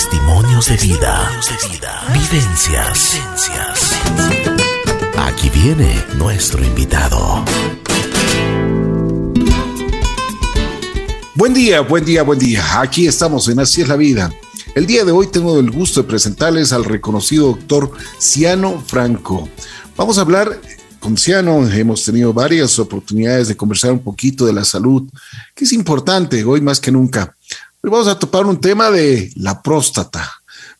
Testimonios de vida. Vivencias. Aquí viene nuestro invitado. Buen día, buen día, buen día. Aquí estamos en Así es la vida. El día de hoy tengo el gusto de presentarles al reconocido doctor Ciano Franco. Vamos a hablar con Ciano, hemos tenido varias oportunidades de conversar un poquito de la salud, que es importante hoy más que nunca. Vamos a topar un tema de la próstata.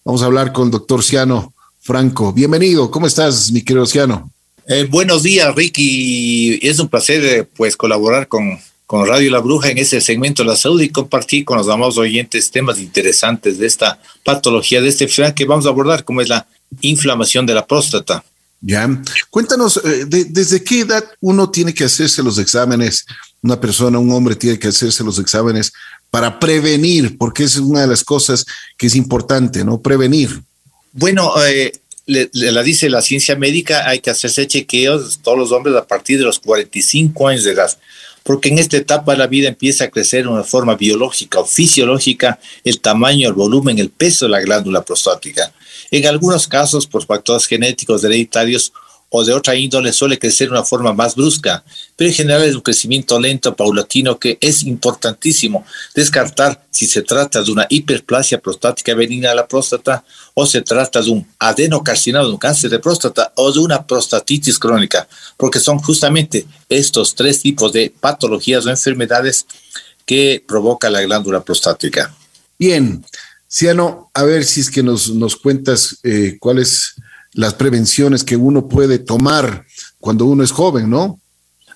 Vamos a hablar con el doctor Ciano Franco. Bienvenido, ¿cómo estás, mi querido Ciano? Eh, buenos días, Ricky. Es un placer eh, pues colaborar con, con Radio La Bruja en ese segmento de la salud y compartir con los amados oyentes temas interesantes de esta patología, de este enfermedad que vamos a abordar, como es la inflamación de la próstata. Ya, cuéntanos, eh, ¿desde qué edad uno tiene que hacerse los exámenes? Una persona, un hombre tiene que hacerse los exámenes para prevenir, porque es una de las cosas que es importante, ¿no? Prevenir. Bueno, eh, le, la dice la ciencia médica, hay que hacerse chequeos todos los hombres a partir de los 45 años de edad, porque en esta etapa la vida empieza a crecer de una forma biológica o fisiológica el tamaño, el volumen, el peso de la glándula prostática. En algunos casos, por factores genéticos hereditarios o de otra índole, suele crecer de una forma más brusca, pero en general es un crecimiento lento, paulatino, que es importantísimo descartar si se trata de una hiperplasia prostática benigna de la próstata o se trata de un adenocarcinoma, de un cáncer de próstata o de una prostatitis crónica, porque son justamente estos tres tipos de patologías o enfermedades que provoca la glándula prostática. Bien, Ciano, a ver si es que nos, nos cuentas eh, cuáles las prevenciones que uno puede tomar cuando uno es joven, ¿no?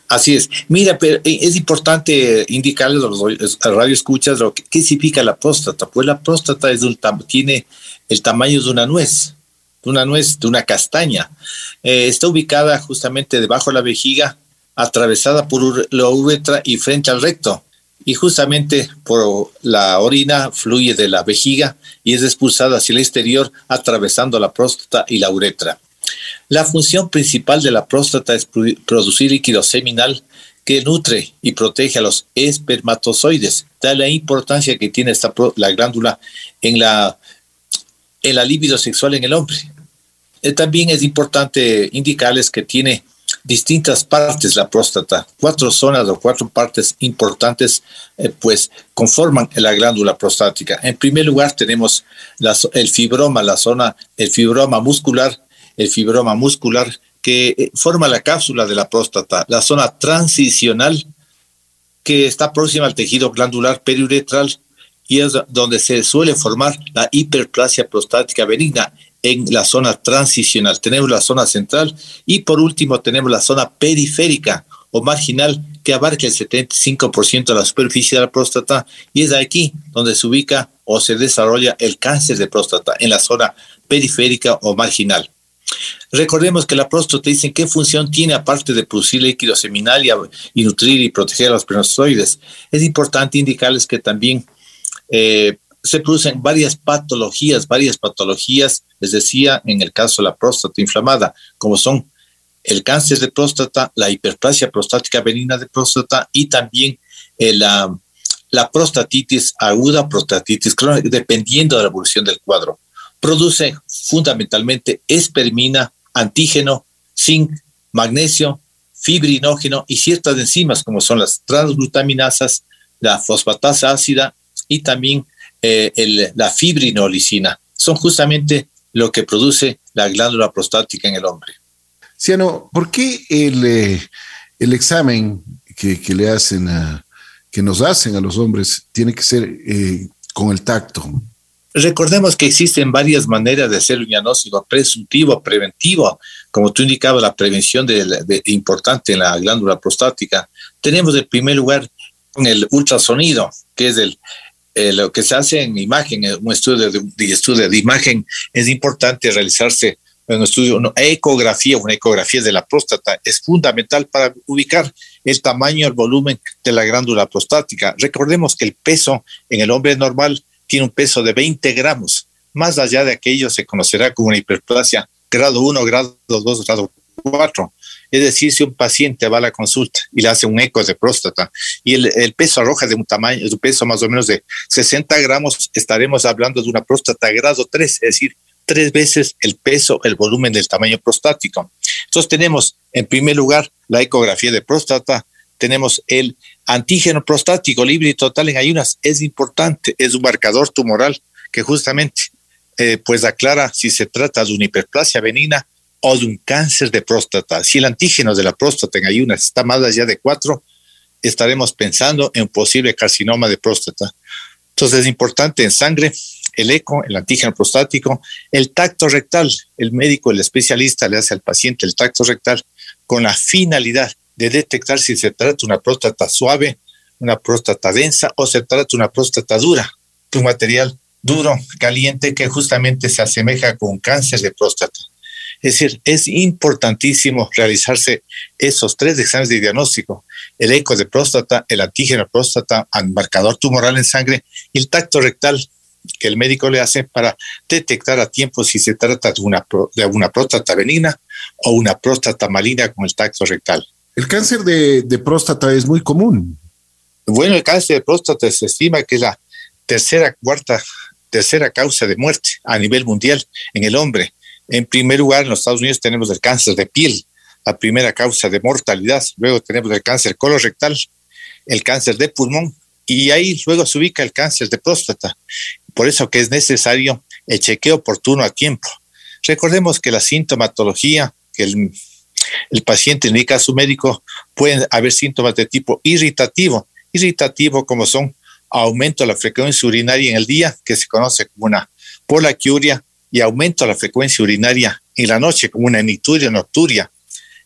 Así es. Mira, pero eh, es importante indicarles a los radioescuchas lo que, qué significa la próstata. Pues la próstata es un, tiene el tamaño de una nuez, de una nuez, de una castaña. Eh, está ubicada justamente debajo de la vejiga, atravesada por la uretra y frente al recto y justamente por la orina fluye de la vejiga y es expulsada hacia el exterior atravesando la próstata y la uretra. La función principal de la próstata es producir líquido seminal que nutre y protege a los espermatozoides. Da la importancia que tiene esta la glándula en la, en la libido sexual en el hombre. Eh, también es importante indicarles que tiene distintas partes la próstata, cuatro zonas o cuatro partes importantes, eh, pues conforman la glándula prostática. En primer lugar tenemos el fibroma, la zona, el fibroma muscular, el fibroma muscular que eh, forma la cápsula de la próstata, la zona transicional que está próxima al tejido glandular periuretral y es donde se suele formar la hiperplasia prostática benigna en la zona transicional. Tenemos la zona central y por último tenemos la zona periférica o marginal que abarca el 75% de la superficie de la próstata y es aquí donde se ubica o se desarrolla el cáncer de próstata en la zona periférica o marginal. Recordemos que la próstata dice qué función tiene aparte de producir líquido seminal y, nutrir y proteger a los espermatozoides. Es importante indicarles que también eh, se producen varias patologías, varias patologías, les decía, en el caso de la próstata inflamada, como son el cáncer de próstata, la hiperplasia prostática benigna de próstata y también eh, la, la prostatitis aguda, prostatitis crónica, dependiendo de la evolución del cuadro. Produce fundamentalmente espermina, antígeno, zinc, magnesio, fibrinógeno y ciertas enzimas como son las transglutaminasas, la fosfatasa ácida y también eh, la fibrinolicina. Son justamente lo que produce la glándula prostática en el hombre. Ciano, ¿por qué el, eh, el examen que, le hacen a, que nos hacen a los hombres tiene que ser eh, con el tacto? Recordemos que existen varias maneras de hacer un diagnóstico presuntivo, preventivo, como tú indicabas, la prevención de, importante en la glándula prostática. Tenemos en primer lugar el ultrasonido, que es el, eh, lo que se hace en imagen, un estudio de, estudio de imagen, es importante realizarse un estudio, una ecografía, una ecografía de la próstata, es fundamental para ubicar el tamaño, el volumen de la glándula prostática. Recordemos que el peso en el hombre normal tiene un peso de 20 gramos. Más allá de aquello se conocerá como una hiperplasia grado 1, grado 2, grado 4. Es decir, si un paciente va a la consulta y le hace un eco de próstata y el, peso arroja de un tamaño, de un peso más o menos de 60 gramos, estaremos hablando de una próstata grado 3, es decir, tres veces el peso, el volumen del tamaño prostático. Entonces tenemos, en primer lugar, la ecografía de próstata, tenemos el antígeno prostático libre y total en ayunas, es importante, es un marcador tumoral que justamente eh, pues aclara si se trata de una hiperplasia benigna o de un cáncer de próstata. Si el antígeno de la próstata en ayunas está más allá de cuatro, estaremos pensando en un posible carcinoma de próstata. Entonces es importante en sangre el eco, el antígeno prostático, el tacto rectal. El médico, el especialista le hace al paciente el tacto rectal con la finalidad de detectar si se trata de una próstata suave, una próstata densa o se trata de una próstata dura, un material duro, caliente, que justamente se asemeja con cáncer de próstata. Es decir, es importantísimo realizarse esos tres exámenes de diagnóstico, el eco de próstata, el antígeno de próstata, el marcador tumoral en sangre y el tacto rectal que el médico le hace para detectar a tiempo si se trata de una, de una próstata benigna o una próstata maligna con el tacto rectal. El cáncer de, de próstata es muy común. Bueno, el cáncer de próstata se estima que es la tercera, cuarta, tercera causa de muerte a nivel mundial en el hombre. En primer lugar, en los Estados Unidos tenemos el cáncer de piel, la primera causa de mortalidad. Luego tenemos el cáncer colorectal, el cáncer de pulmón y ahí luego se ubica el cáncer de próstata. Por eso que es necesario el chequeo oportuno a tiempo. Recordemos que la sintomatología que el, el paciente indica a su médico pueden haber síntomas de tipo irritativo. Irritativo como son aumento de la frecuencia urinaria en el día, que se conoce como una polaquiuria, y aumento la frecuencia urinaria en la noche, como una nituria nocturia.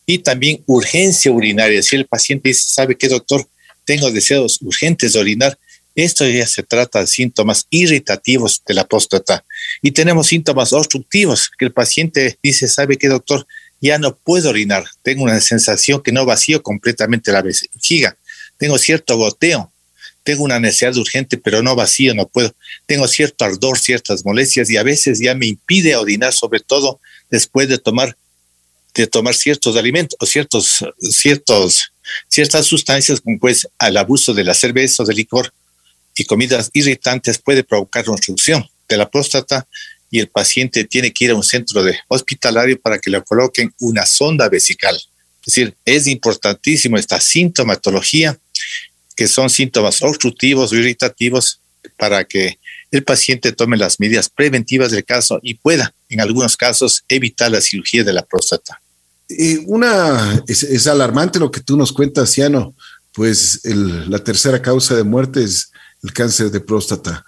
Y también urgencia urinaria. Si el paciente dice, ¿sabe qué, doctor? Tengo deseos urgentes de orinar esto ya se trata de síntomas irritativos de la próstata. Y tenemos síntomas obstructivos, que el paciente dice, ¿sabe qué, doctor? Ya no puedo orinar. Tengo una sensación que no vacío completamente la vejiga. Tengo cierto goteo. Tengo una necesidad urgente, pero no vacío, no puedo. Tengo cierto ardor, ciertas molestias y a veces ya me impide orinar, sobre todo después de tomar de tomar ciertos alimentos o ciertos, ciertos, ciertas sustancias como pues al abuso de la cerveza o del licor y comidas irritantes puede provocar obstrucción de la próstata y el paciente tiene que ir a un centro de hospitalario para que le coloquen una sonda vesical. Es decir, es importantísimo esta sintomatología, que son síntomas obstructivos o irritativos, para que el paciente tome las medidas preventivas del caso y pueda, en algunos casos, evitar la cirugía de la próstata. Eh, una es, alarmante lo que tú nos cuentas, Ciano. Pues la tercera causa de muerte es el cáncer de próstata.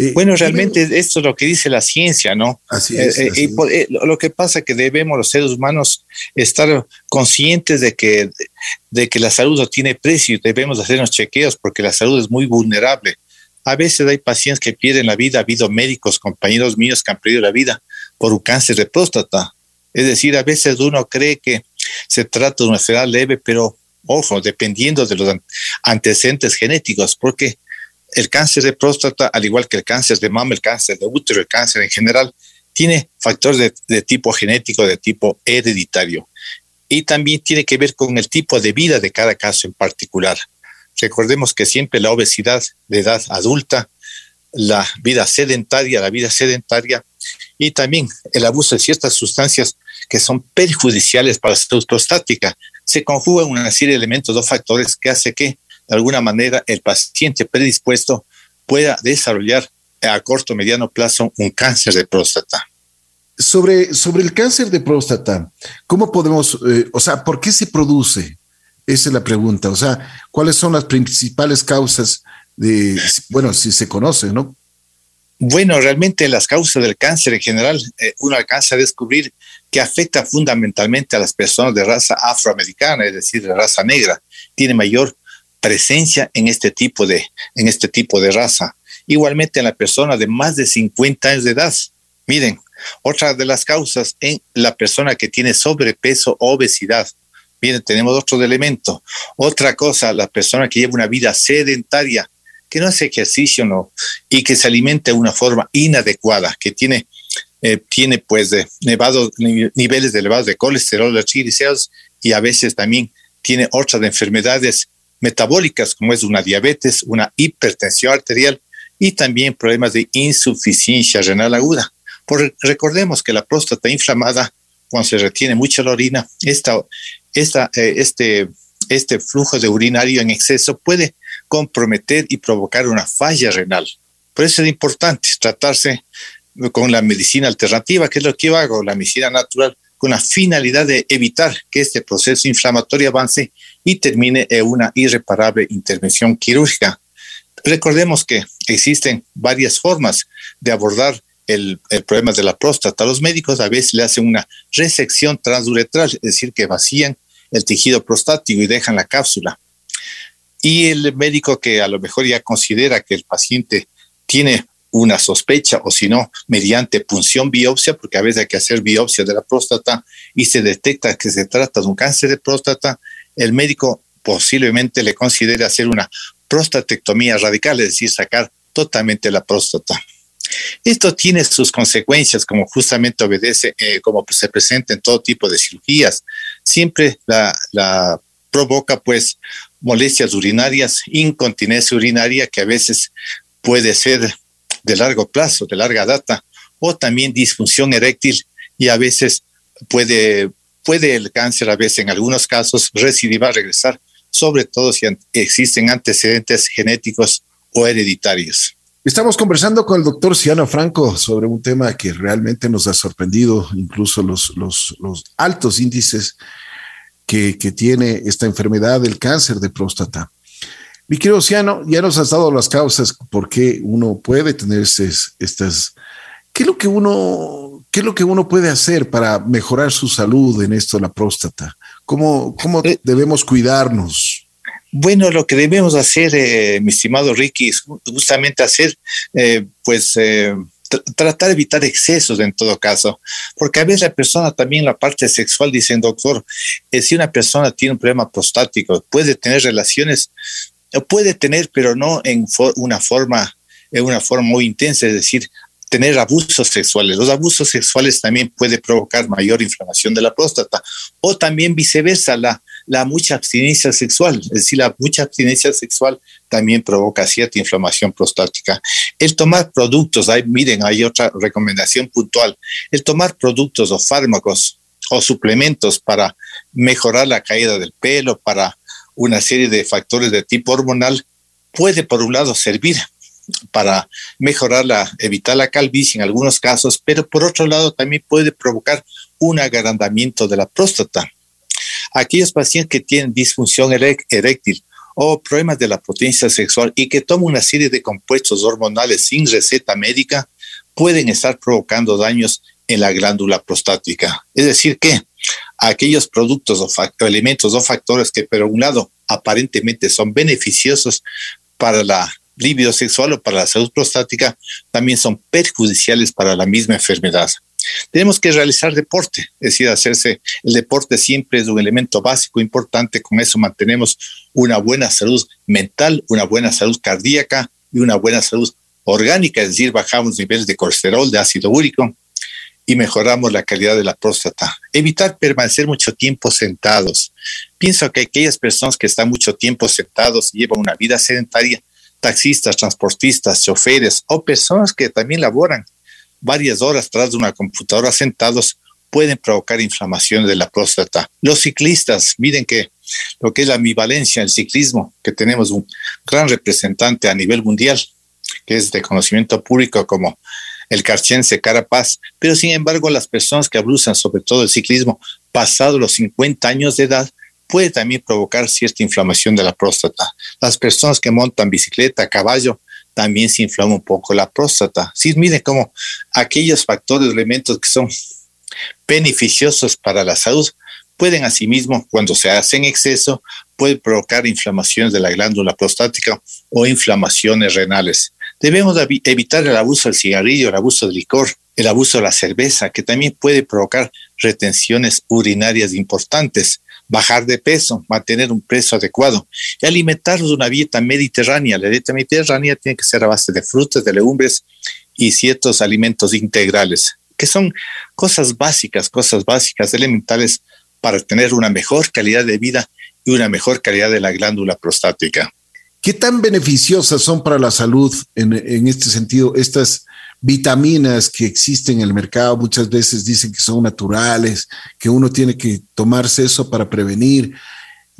Eh, bueno, realmente esto es lo que dice la ciencia, ¿no? Así es. Eh, eh, lo que pasa es que debemos los seres humanos estar conscientes de que, de que la salud no tiene precio, debemos hacernos chequeos porque la salud es muy vulnerable. A veces hay pacientes que pierden la vida, ha habido médicos, compañeros míos que han perdido la vida por un cáncer de próstata. Es decir, a veces uno cree que se trata de una enfermedad leve, pero ojo, dependiendo de los antecedentes genéticos, porque el cáncer de próstata, al igual que el cáncer de mama, el cáncer de útero, el cáncer en general, tiene factores de, tipo genético, de tipo hereditario. Y también tiene que ver con el tipo de vida de cada caso en particular. Recordemos que siempre la obesidad de edad adulta, la vida sedentaria, la vida sedentaria y también el abuso de ciertas sustancias que son perjudiciales para la salud prostática, se conjugan una serie de elementos, dos factores que hace que de alguna manera el paciente predispuesto pueda desarrollar a corto o mediano plazo un cáncer de próstata. Sobre, sobre el cáncer de próstata, ¿cómo podemos, eh, o sea, por qué se produce? Esa es la pregunta. O sea, ¿cuáles son las principales causas de, bueno, si se conoce, ¿no? Bueno, realmente las causas del cáncer en general, eh, uno alcanza a descubrir que afecta fundamentalmente a las personas de raza afroamericana, es decir, de raza negra. Tiene mayor presencia en este tipo de, en este tipo de raza. Igualmente en la persona de más de 50 años de edad. Miren, otra de las causas en la persona que tiene sobrepeso o obesidad. Miren, tenemos otro elemento. Otra cosa, la persona que lleva una vida sedentaria, que no hace ejercicio no, y que se alimenta de una forma inadecuada, que tiene eh, tiene pues de niveles elevados de colesterol, de triglicéridos y a veces también tiene otras enfermedades metabólicas como es una diabetes, una hipertensión arterial y también problemas de insuficiencia renal aguda. Por, recordemos que la próstata inflamada, cuando se retiene mucha la orina, esta, esta, eh, este, este flujo de urinario en exceso puede comprometer y provocar una falla renal. Por eso es importante tratarse con la medicina alternativa, que es lo que yo hago, la medicina natural, con la finalidad de evitar que este proceso inflamatorio avance y termine en una irreparable intervención quirúrgica. Recordemos que existen varias formas de abordar el, problema de la próstata. Los médicos a veces le hacen una resección transuretral, es decir, que vacían el tejido prostático y dejan la cápsula. Y el médico que a lo mejor ya considera que el paciente tiene una sospecha o si no, mediante punción biopsia, porque a veces hay que hacer biopsia de la próstata y se detecta que se trata de un cáncer de próstata, el médico posiblemente le considere hacer una prostatectomía radical, es decir, sacar totalmente la próstata. Esto tiene sus consecuencias, como justamente obedece, eh, como se presenta en todo tipo de cirugías. Siempre la, la provoca pues molestias urinarias, incontinencia urinaria, que a veces puede ser de largo plazo, de larga data, o también disfunción eréctil y a veces puede, puede el cáncer, a veces en algunos casos, recidivar, regresar, sobre todo si existen antecedentes genéticos o hereditarios. Estamos conversando con el doctor Ciano Franco sobre un tema que realmente nos ha sorprendido, incluso los, los, altos índices que, que, tiene esta enfermedad del cáncer de próstata. Mi querido Oceano, ya nos has dado las causas por qué uno puede tener estas. ¿Qué es lo que uno, qué es lo que uno puede hacer para mejorar su salud en esto de la próstata? ¿Cómo, cómo eh, debemos cuidarnos? Bueno, lo que debemos hacer, eh, mi estimado Ricky, es justamente hacer, eh, pues, tratar de evitar excesos en todo caso, porque a veces la persona también la parte sexual dicen, doctor, si una persona tiene un problema prostático, puede tener relaciones puede tener, pero no en una forma, en una forma muy intensa, es decir, tener abusos sexuales. Los abusos sexuales también puede provocar mayor inflamación de la próstata o también viceversa, la, la mucha abstinencia sexual, es decir, la mucha abstinencia sexual también provoca cierta inflamación prostática. El tomar productos, hay, miren, hay otra recomendación puntual, el tomar productos o fármacos o suplementos para mejorar la caída del pelo, para una serie de factores de tipo hormonal, puede por un lado servir para mejorar la, evitar la calvicie en algunos casos, pero por otro lado también puede provocar un agrandamiento de la próstata. Aquellos pacientes que tienen disfunción eréctil o problemas de la potencia sexual y que toman una serie de compuestos hormonales sin receta médica pueden estar provocando daños en la glándula prostática. Es decir, que aquellos productos o, elementos o factores que, por un lado, aparentemente son beneficiosos para la libido sexual o para la salud prostática, también son perjudiciales para la misma enfermedad. Tenemos que realizar deporte, es decir, hacerse el deporte siempre es un elemento básico importante, con eso mantenemos una buena salud mental, una buena salud cardíaca y una buena salud orgánica, es decir, bajamos niveles de colesterol, de ácido úrico, y mejoramos la calidad de la próstata. Evitar permanecer mucho tiempo sentados. Pienso que aquellas personas que están mucho tiempo sentados y llevan una vida sedentaria, taxistas, transportistas, choferes o personas que también laboran varias horas tras de una computadora sentados, pueden provocar inflamación de la próstata. Los ciclistas, miren que lo que es la ambivalencia, el ciclismo, que tenemos un gran representante a nivel mundial, que es de conocimiento público como el carchense Carapaz, pero sin embargo las personas que abusan sobre todo el ciclismo pasado los 50 años de edad puede también provocar cierta inflamación de la próstata. Las personas que montan bicicleta, caballo, también se inflama un poco la próstata. Sí, miren cómo aquellos factores, elementos que son beneficiosos para la salud, pueden asimismo, cuando se hace en exceso, puede provocar inflamaciones de la glándula prostática o inflamaciones renales. Debemos evitar el abuso del cigarrillo, el abuso del licor, el abuso de la cerveza, que también puede provocar retenciones urinarias importantes, bajar de peso, mantener un peso adecuado y alimentarnos de una dieta mediterránea. La dieta mediterránea tiene que ser a base de frutas, de legumbres y ciertos alimentos integrales. que son cosas básicas, cosas básicas, elementales para tener una mejor calidad de vida y una mejor calidad de la glándula prostática. ¿Qué tan beneficiosas son para la salud en, en, este sentido estas vitaminas que existen en el mercado? Muchas veces dicen que son naturales, que uno tiene que tomarse eso para prevenir.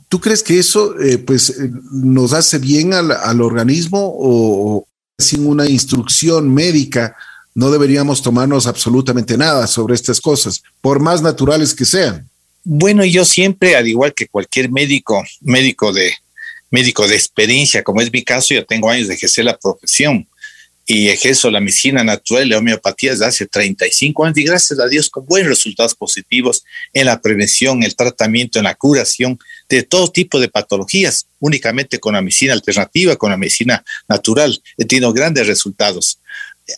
¿Tú crees que eso eh, pues, eh, nos hace bien al, al organismo o, sin una instrucción médica no deberíamos tomarnos absolutamente nada sobre estas cosas, por más naturales que sean? Bueno, yo siempre, al igual que cualquier médico, médico de, médico de experiencia, como es mi caso, yo tengo años de ejercer la profesión y ejerzo la medicina natural y la homeopatía desde hace 35 años y gracias a Dios con buenos resultados positivos en la prevención, el tratamiento, en la curación de todo tipo de patologías, únicamente con la medicina alternativa, con la medicina natural. He tenido grandes resultados.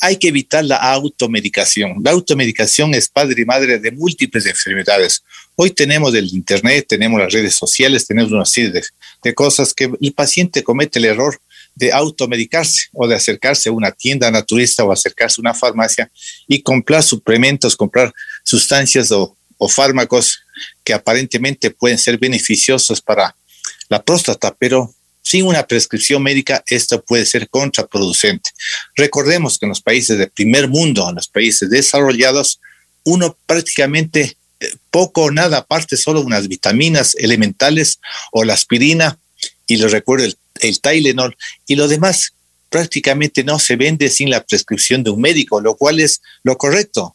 Hay que evitar la automedicación. La automedicación es padre y madre de múltiples enfermedades. Hoy tenemos el Internet, tenemos las redes sociales, tenemos una serie de, cosas que el paciente comete el error de automedicarse o de acercarse a una tienda naturista o acercarse a una farmacia y comprar suplementos, comprar sustancias o, fármacos que aparentemente pueden ser beneficiosos para la próstata, pero sin una prescripción médica esto puede ser contraproducente. Recordemos que en los países de primer mundo, en los países desarrollados, uno prácticamente poco o nada, aparte solo unas vitaminas elementales o la aspirina, y lo recuerdo el, el Tylenol, y lo demás prácticamente no se vende sin la prescripción de un médico, lo cual es lo correcto,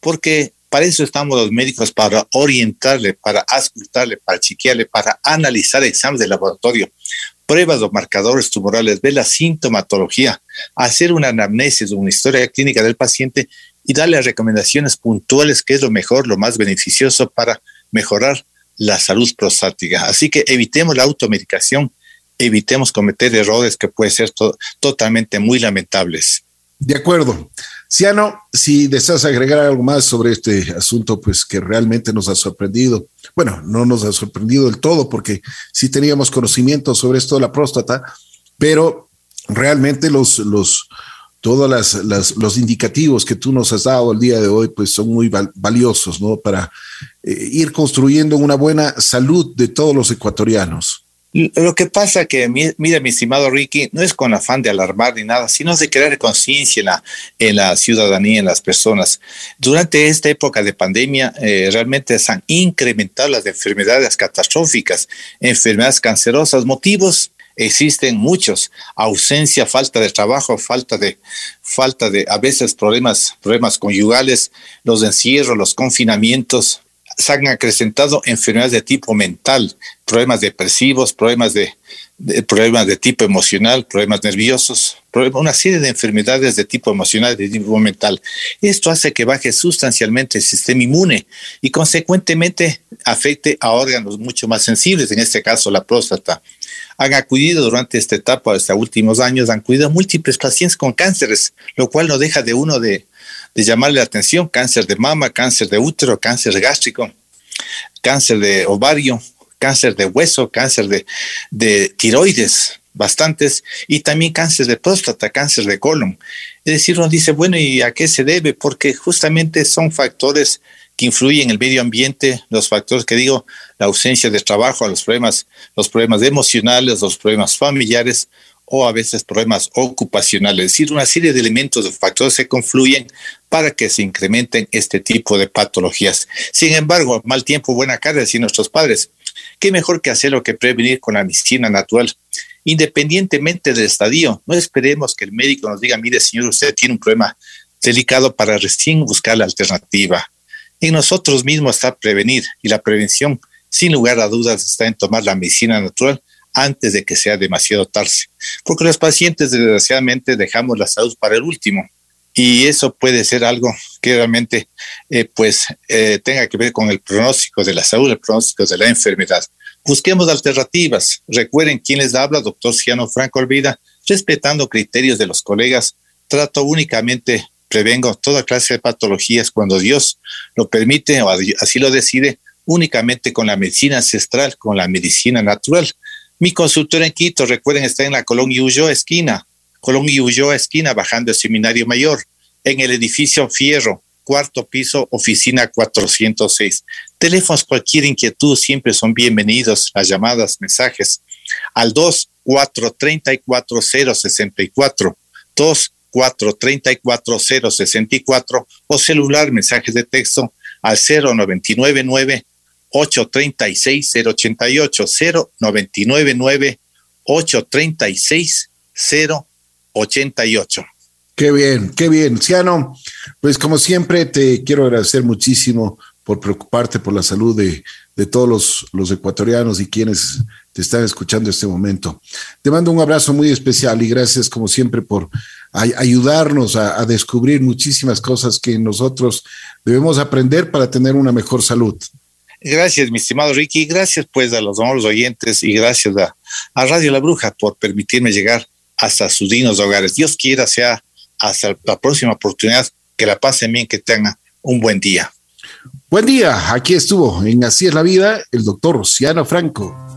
porque para eso estamos los médicos, para orientarle, para auscultarle, para chequearle, para analizar exámenes de laboratorio, pruebas o marcadores tumorales, ver la sintomatología, hacer una anamnesis una historia clínica del paciente y darle recomendaciones puntuales que es lo mejor, lo más beneficioso para mejorar la salud prostática. Así que evitemos la automedicación, evitemos cometer errores que pueden ser totalmente muy lamentables. De acuerdo. Ciano, si deseas agregar algo más sobre este asunto, pues que realmente nos ha sorprendido. Bueno, no nos ha sorprendido del todo porque sí teníamos conocimiento sobre esto de la próstata, pero realmente los, los, todos las, los indicativos que tú nos has dado el día de hoy, pues son muy valiosos, ¿no? Para eh, ir construyendo una buena salud de todos los ecuatorianos. Lo que pasa que, mira, mi estimado Ricky, no es con afán de alarmar ni nada, sino de crear conciencia en la, en la ciudadanía, en las personas. Durante esta época de pandemia, eh, realmente se han incrementado las enfermedades catastróficas, enfermedades cancerosas, motivos existen muchos, ausencia, falta de trabajo, falta de, falta de, a veces problemas, problemas conyugales, los encierros, los confinamientos, se han acrecentado enfermedades de tipo mental, problemas depresivos, problemas de, problemas de tipo emocional, problemas nerviosos, una serie de enfermedades de tipo emocional, de tipo mental. Esto hace que baje sustancialmente el sistema inmune y consecuentemente afecte a órganos mucho más sensibles, en este caso la próstata han acudido durante esta etapa, estos últimos años, han acudido a múltiples pacientes con cánceres, lo cual no deja de uno de, llamarle la atención, cáncer de mama, cáncer de útero, cáncer gástrico, cáncer de ovario, cáncer de hueso, cáncer de, de tiroides, bastantes, y también cáncer de próstata, cáncer de colon. Es decir, uno dice, bueno, ¿y a qué se debe? Porque justamente son factores que influyen en el medio ambiente, los factores que digo, la ausencia de trabajo, los problemas, los problemas emocionales, los problemas familiares o a veces problemas ocupacionales. Es decir, una serie de elementos o factores se confluyen para que se incrementen este tipo de patologías. Sin embargo, mal tiempo, buena cara, decían nuestros padres. ¿Qué mejor que hacerlo que prevenir con la medicina natural? Independientemente del estadio, no esperemos que el médico nos diga, mire, señor, usted tiene un problema delicado para recién buscar la alternativa en nosotros mismos está prevenir y la prevención, sin lugar a dudas, está en tomar la medicina natural antes de que sea demasiado tarde. Porque los pacientes, desgraciadamente, dejamos la salud para el último. Y eso puede ser algo que realmente eh, pues, eh, tenga que ver con el pronóstico de la salud, el pronóstico de la enfermedad. Busquemos alternativas. Recuerden quién les habla, doctor Ciano Franco Olvida, respetando criterios de los colegas, trato únicamente prevengo toda clase de patologías cuando Dios lo permite o así lo decide, únicamente con la medicina ancestral, con la medicina natural. Mi consultor en Quito, recuerden, está en la Colón y esquina, Colón y esquina, bajando el Seminario Mayor, en el edificio Fierro, cuarto piso, oficina 406. Teléfonos, cualquier inquietud, siempre son bienvenidos. Las llamadas, mensajes al 2434 2 434 o celular, mensajes de texto al 0999 836 088 0999 836 088. Qué bien, qué bien. Ciano, pues como siempre te quiero agradecer muchísimo por preocuparte por la salud de, de todos los, los, ecuatorianos y quienes te están escuchando en este momento. Te mando un abrazo muy especial y gracias como siempre por ayudarnos a, descubrir muchísimas cosas que nosotros debemos aprender para tener una mejor salud. Gracias, mi estimado Ricky, gracias pues a los amores oyentes y gracias a, a, Radio La Bruja por permitirme llegar hasta sus dignos hogares. Dios quiera sea hasta la próxima oportunidad, que la pasen bien, que tengan un buen día. Buen día, aquí estuvo en Así es la vida el doctor Luciano Franco.